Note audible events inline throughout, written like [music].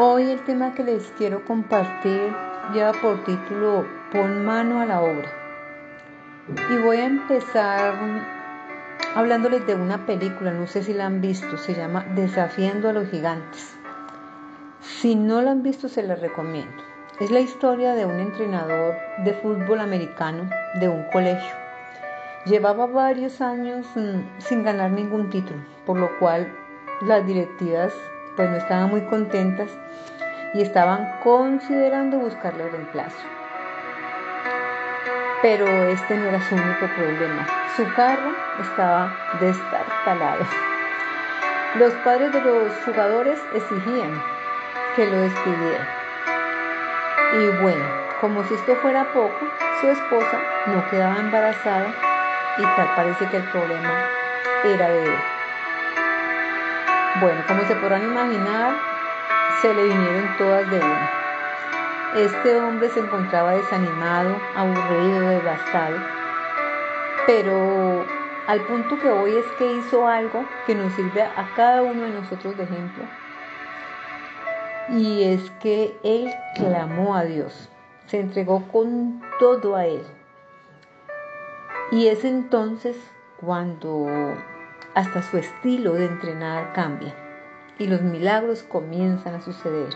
Hoy el tema que les quiero compartir lleva por título Pon mano a la obra. Y voy a empezar hablándoles de una película, no sé si la han visto, se llama Desafiando a los Gigantes. Si no la han visto, se la recomiendo. Es la historia de un entrenador de fútbol americano de un colegio. Llevaba varios años mm, sin ganar ningún título, por lo cual las directivas pues no estaban muy contentas y estaban considerando buscarle reemplazo. Pero este no era su único problema. Su carro estaba destartalado. Los padres de los jugadores exigían que lo despidiera. Y bueno, como si esto fuera poco, su esposa no quedaba embarazada y tal parece que el problema era de él. Bueno, como se podrán imaginar, se le vinieron todas de una. Este hombre se encontraba desanimado, aburrido, devastado, pero al punto que hoy es que hizo algo que nos sirve a cada uno de nosotros de ejemplo. Y es que él clamó a Dios, se entregó con todo a él. Y es entonces cuando hasta su estilo de entrenar cambia y los milagros comienzan a suceder.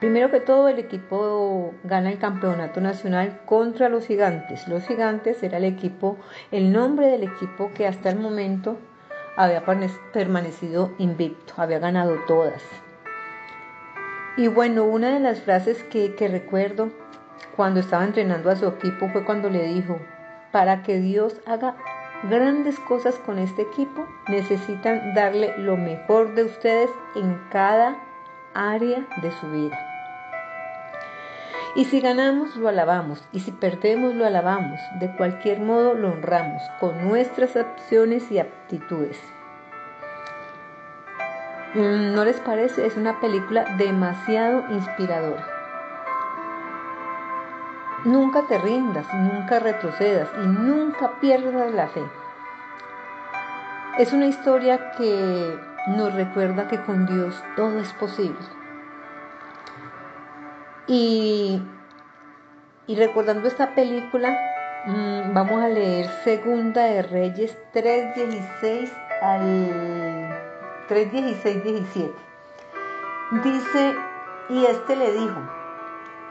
Primero que todo, el equipo gana el campeonato nacional contra los gigantes. Los gigantes era el equipo, el nombre del equipo que hasta el momento había permanecido invicto, había ganado todas. Y bueno, una de las frases que, recuerdo cuando estaba entrenando a su equipo fue cuando le dijo, para que Dios haga grandes cosas con este equipo, necesitan darle lo mejor de ustedes en cada área de su vida. Y si ganamos, lo alabamos. Y si perdemos, lo alabamos. De cualquier modo, lo honramos con nuestras acciones y aptitudes. Mm, ¿No les parece? Es una película demasiado inspiradora. Nunca te rindas, nunca retrocedas y nunca pierdas la fe. Es una historia que nos recuerda que con Dios todo es posible. Y, recordando esta película, mm, vamos a leer Segunda de Reyes 3.16 al 3.16, 17. Dice, y este le dijo,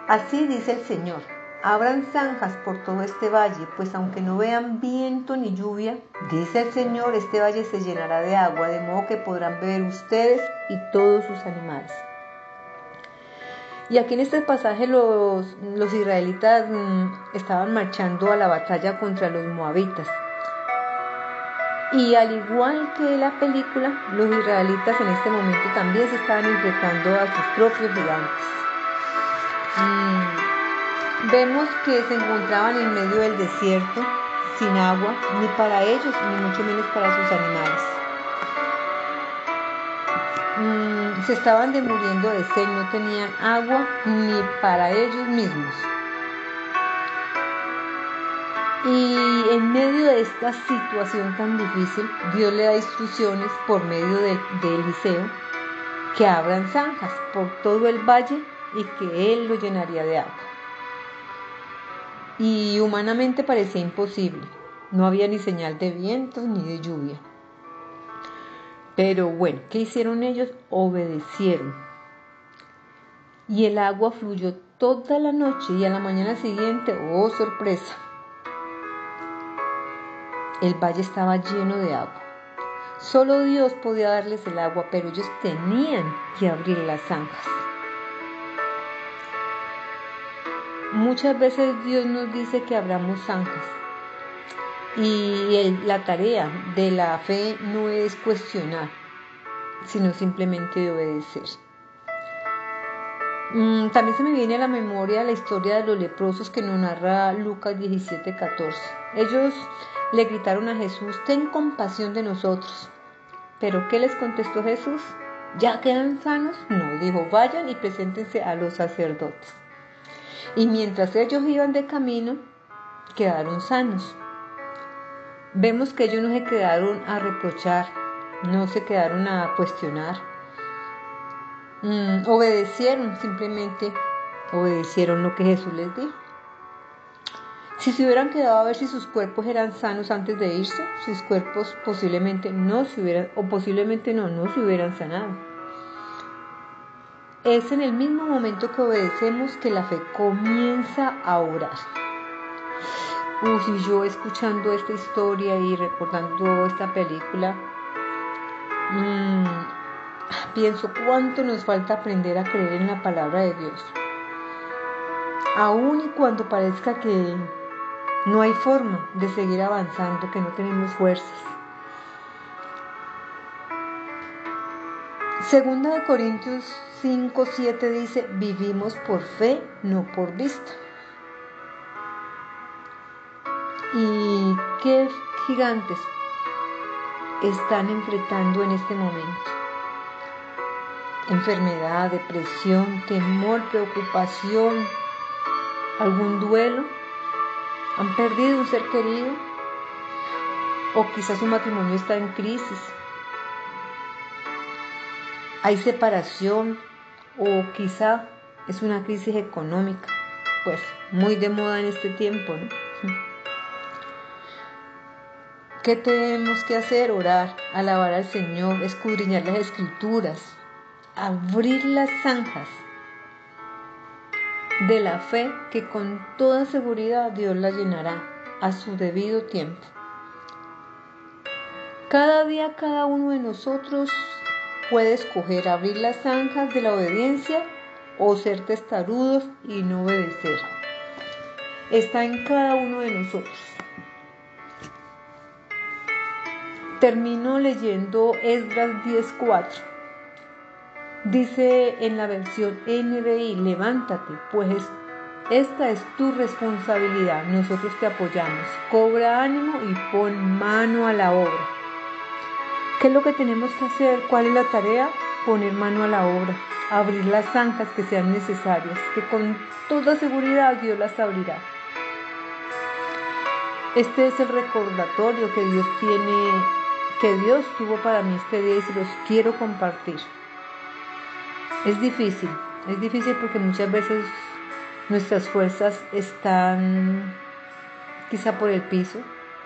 así dice el Señor Abran zanjas por todo este valle, pues aunque no vean viento ni lluvia, dice el Señor, este valle se llenará de agua, de modo que podrán beber ustedes y todos sus animales. Y aquí en este pasaje los, los israelitas mm, estaban marchando a la batalla contra los moabitas. Y al igual que la película, los israelitas en este momento también se estaban enfrentando a sus propios gigantes. Mm, Vemos que se encontraban en medio del desierto, sin agua, ni para ellos, ni mucho menos para sus animales. Mm, se estaban demuriendo de sed, no tenían agua ni para ellos mismos. Y en medio de esta situación tan difícil, Dios le da instrucciones por medio de, de Eliseo que abran zanjas por todo el valle y que él lo llenaría de agua y humanamente parecía imposible. No había ni señal de vientos ni de lluvia. Pero bueno, ¿qué hicieron ellos? Obedecieron. Y el agua fluyó toda la noche y a la mañana siguiente, oh sorpresa, el valle estaba lleno de agua. Solo Dios podía darles el agua, pero ellos tenían que abrir las zanjas. Muchas veces Dios nos dice que abramos zanjas y la tarea de la fe no es cuestionar, sino simplemente obedecer. Mm, también se me viene a la memoria la historia de los leprosos que nos narra Lucas 17:14. Ellos le gritaron a Jesús, ten compasión de nosotros. Pero ¿qué les contestó Jesús? ¿Ya quedan sanos? No, dijo, vayan y preséntense a los sacerdotes. Y mientras ellos iban de camino, quedaron sanos. Vemos que ellos no se quedaron a reprochar, no se quedaron a cuestionar. mm, obedecieron, simplemente obedecieron lo que Jesús les dijo. Si se hubieran quedado a ver si sus cuerpos eran sanos antes de irse, sus cuerpos posiblemente no se hubieran, o posiblemente no, no se hubieran sanado. Es en el mismo momento que obedecemos que la fe comienza a orar. Uy, yo escuchando esta historia y recordando esta película, mmm, pienso cuánto nos falta aprender a creer en la palabra de Dios. Aún y cuando parezca que no hay forma de seguir avanzando, que no tenemos fuerzas. Segunda de Corintios 5, 7 dice, vivimos por fe, no por vista. ¿Y qué gigantes están enfrentando en este momento? Enfermedad, depresión, temor, preocupación, algún duelo. ¿Han perdido un ser querido? ¿O quizás su matrimonio está en crisis? ¿Hay separación? ¿O quizá es una crisis económica? Pues muy de moda en este tiempo, ¿no? [laughs] ¿Qué tenemos que hacer? Orar, alabar al Señor, escudriñar las escrituras, abrir las zanjas de la fe que con toda seguridad Dios la llenará a su debido tiempo. Cada día cada uno de nosotros puede escoger abrir las zanjas de la obediencia o ser testarudos y no obedecer. Está en cada uno de nosotros. Termino leyendo Esdras 10:4. Dice en la versión NBI, levántate, pues esta es tu responsabilidad, nosotros te apoyamos. Cobra ánimo y pon mano a la obra. ¿Qué es lo que tenemos que hacer? ¿Cuál es la tarea? Poner mano a la obra, abrir las zanjas que sean necesarias, que con toda seguridad Dios las abrirá. Este es el recordatorio que Dios tiene que Dios tuvo para mí este día y se los quiero compartir. Es difícil, es difícil porque muchas veces nuestras fuerzas están quizá por el piso,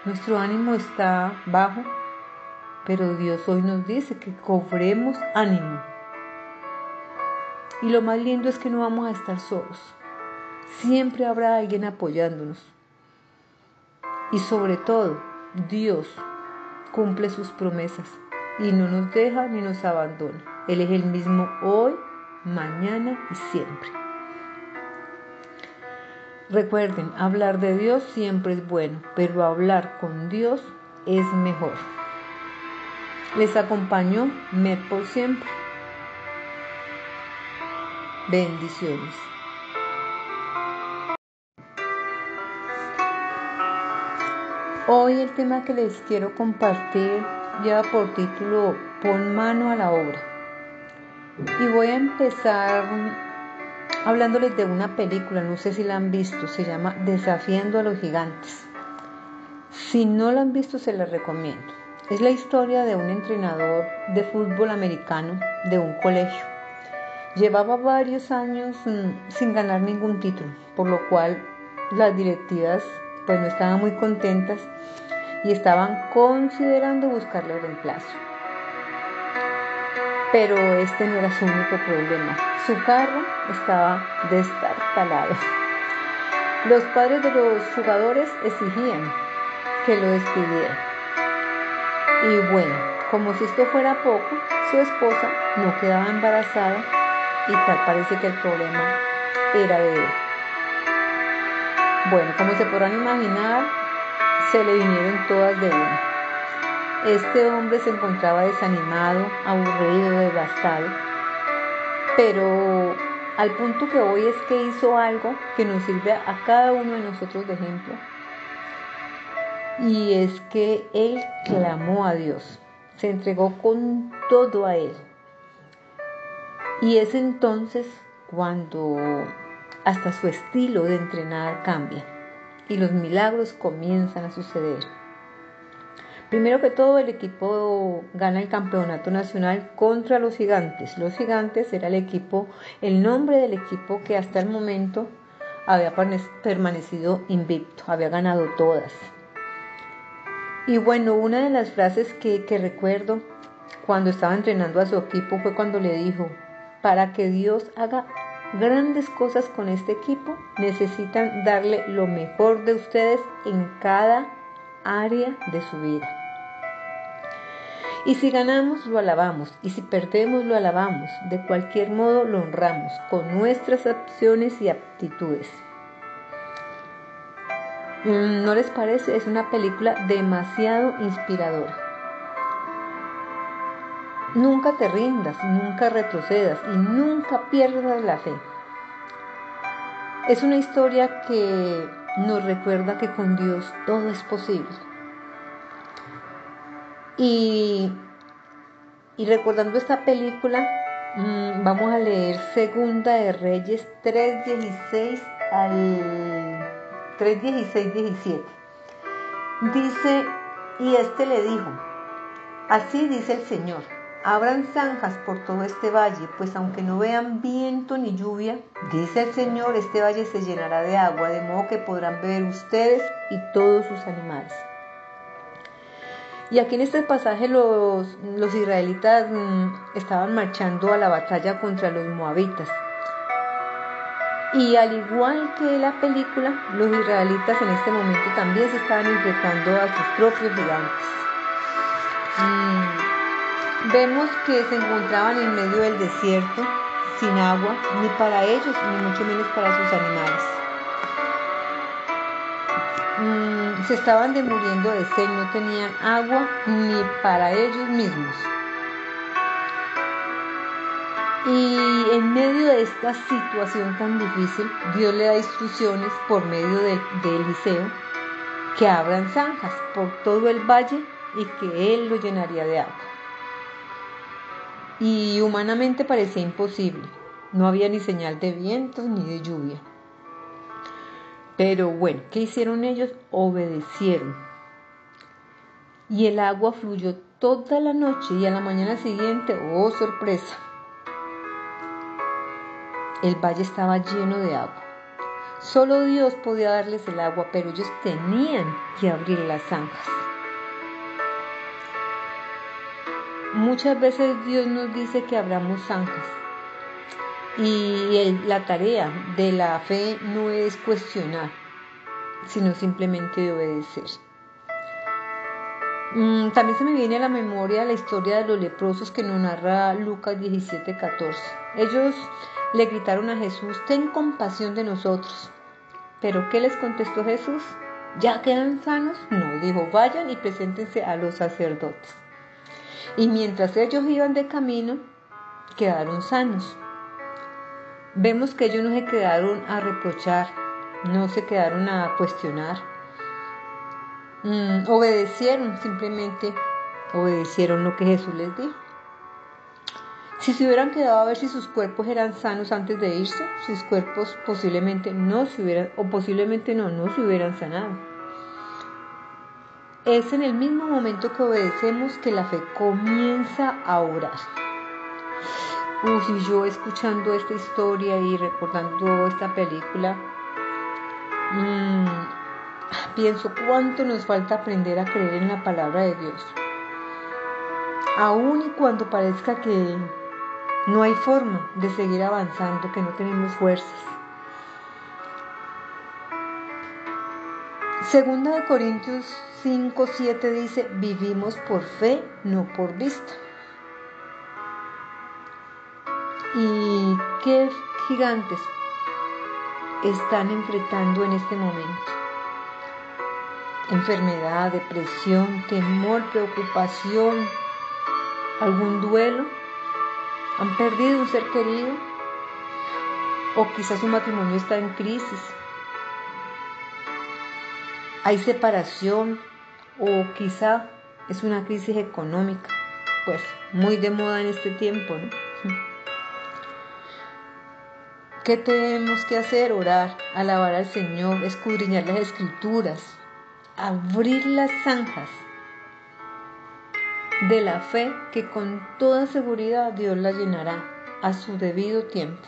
nuestro ánimo está bajo, pero Dios hoy nos dice que cobremos ánimo. Y lo más lindo es que no vamos a estar solos. Siempre habrá alguien apoyándonos. Y sobre todo, Dios cumple sus promesas y no nos deja ni nos abandona. Él es el mismo hoy, mañana y siempre. Recuerden, hablar de Dios siempre es bueno, pero hablar con Dios es mejor. Les acompañó Med por siempre. Bendiciones. Hoy el tema que les quiero compartir lleva por título Pon mano a la obra. Y voy a empezar hablándoles de una película, no sé si la han visto, se llama Desafiando a los Gigantes. Si no la han visto, se la recomiendo. Es la historia de un entrenador de fútbol americano de un colegio. Llevaba varios años mm, sin ganar ningún título, por lo cual las directivas pues no estaban muy contentas y estaban considerando buscarle reemplazo. Pero este no era su único problema. Su carro estaba destartalado. Los padres de los jugadores exigían que lo despidieran. Y bueno, como si esto fuera poco, su esposa no quedaba embarazada y tal parece que el problema era de él. Bueno, como se podrán imaginar, se le vinieron todas de una. Este hombre se encontraba desanimado, aburrido, devastado, pero al punto que hoy es que hizo algo que nos sirve a cada uno de nosotros de ejemplo. Y es que él clamó a Dios, se entregó con todo a él. Y es entonces cuando hasta su estilo de entrenar cambia y los milagros comienzan a suceder. Primero que todo, el equipo gana el campeonato nacional contra los gigantes. Los gigantes era el equipo, el nombre del equipo que hasta el momento había permanecido invicto, había ganado todas. Y bueno, una de las frases que, recuerdo cuando estaba entrenando a su equipo fue cuando le dijo, para que Dios haga grandes cosas con este equipo, necesitan darle lo mejor de ustedes en cada área de su vida. Y si ganamos, lo alabamos, y si perdemos, lo alabamos. De cualquier modo, lo honramos con nuestras acciones y aptitudes. Mm, ¿No les parece? Es una película demasiado inspiradora. Nunca te rindas, nunca retrocedas y nunca pierdas la fe. Es una historia que nos recuerda que con Dios todo es posible. Y, recordando esta película, mm, vamos a leer Segunda de Reyes 3.16 al 3.16, 17. Dice, y este le dijo, así dice el Señor, abran zanjas por todo este valle, pues aunque no vean viento ni lluvia, dice el Señor, este valle se llenará de agua, de modo que podrán beber ustedes y todos sus animales. Y aquí en este pasaje los, los israelitas mm, estaban marchando a la batalla contra los moabitas. Y al igual que la película, los israelitas en este momento también se estaban enfrentando a sus propios gigantes. Mm, vemos que se encontraban en medio del desierto, sin agua, ni para ellos, ni mucho menos para sus animales. Mm, se estaban demuriendo de sed, no tenían agua ni para ellos mismos. Y en medio de esta situación tan difícil, Dios le da instrucciones por medio de, Eliseo que abran zanjas por todo el valle y que él lo llenaría de agua. Y humanamente parecía imposible. No había ni señal de vientos ni de lluvia. Pero bueno, ¿qué hicieron ellos? Obedecieron. Y el agua fluyó toda la noche y a la mañana siguiente, oh sorpresa, el valle estaba lleno de agua. Solo Dios podía darles el agua, pero ellos tenían que abrir las zanjas. Muchas veces Dios nos dice que abramos zanjas, y la tarea de la fe no es cuestionar, sino simplemente de obedecer. Mm, también se me viene a la memoria la historia de los leprosos que nos narra Lucas 17:14. Ellos le gritaron a Jesús, ten compasión de nosotros. Pero ¿qué les contestó Jesús? ¿Ya quedan sanos? No, dijo, vayan y preséntense a los sacerdotes. Y mientras ellos iban de camino, quedaron sanos. Vemos que ellos no se quedaron a reprochar, no se quedaron a cuestionar. Mm, obedecieron, simplemente obedecieron lo que Jesús les dijo. Si se hubieran quedado a ver si sus cuerpos eran sanos antes de irse, sus cuerpos posiblemente no se hubieran, o posiblemente no, no se hubieran sanado. Es en el mismo momento que obedecemos que la fe comienza a orar. Uy, yo escuchando esta historia y recordando esta película, mmm, pienso cuánto nos falta aprender a creer en la palabra de Dios. Aún y cuando parezca que no hay forma de seguir avanzando, que no tenemos fuerzas. Segunda de Corintios 5, 7 dice, vivimos por fe, no por vista. ¿Y qué gigantes están enfrentando en este momento? Enfermedad, depresión, temor, preocupación, algún duelo. ¿Han perdido un ser querido? ¿O quizás su matrimonio está en crisis? ¿Hay separación? ¿O quizá es una crisis económica? Pues muy de moda en este tiempo, ¿no? ¿Qué tenemos que hacer? Orar, alabar al Señor, escudriñar las escrituras, abrir las zanjas de la fe que con toda seguridad Dios la llenará a su debido tiempo.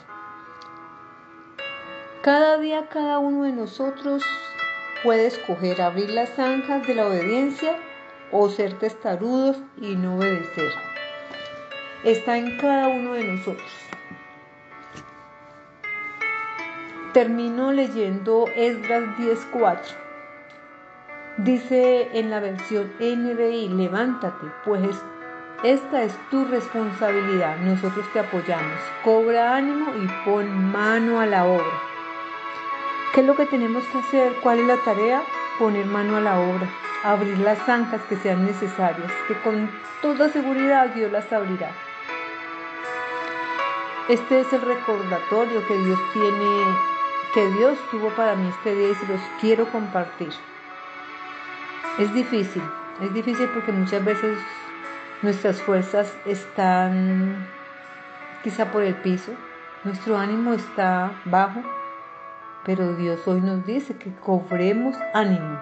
Cada día cada uno de nosotros puede escoger abrir las zanjas de la obediencia o ser testarudos y no obedecer. Está en cada uno de nosotros. Termino leyendo Esdras 10:4. Dice en la versión NBI, levántate, pues esta es tu responsabilidad, nosotros te apoyamos. Cobra ánimo y pon mano a la obra. ¿Qué es lo que tenemos que hacer? ¿Cuál es la tarea? Poner mano a la obra, abrir las zanjas que sean necesarias, que con toda seguridad Dios las abrirá. Este es el recordatorio que Dios tiene que Dios tuvo para mí este día y se los quiero compartir. Es difícil, es difícil porque muchas veces nuestras fuerzas están quizá por el piso, nuestro ánimo está bajo, pero Dios hoy nos dice que cobremos ánimo.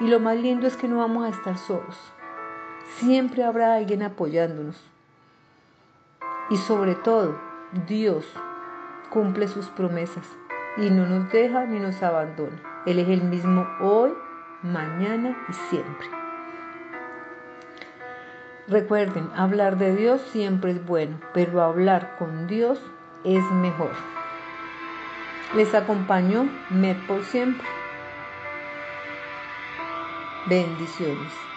Y lo más lindo es que no vamos a estar solos. Siempre habrá alguien apoyándonos. Y sobre todo, Dios cumple sus promesas y no nos deja ni nos abandona. Él es el mismo hoy, mañana y siempre. Recuerden, hablar de Dios siempre es bueno, pero hablar con Dios es mejor. Les acompañó Me por siempre. Bendiciones.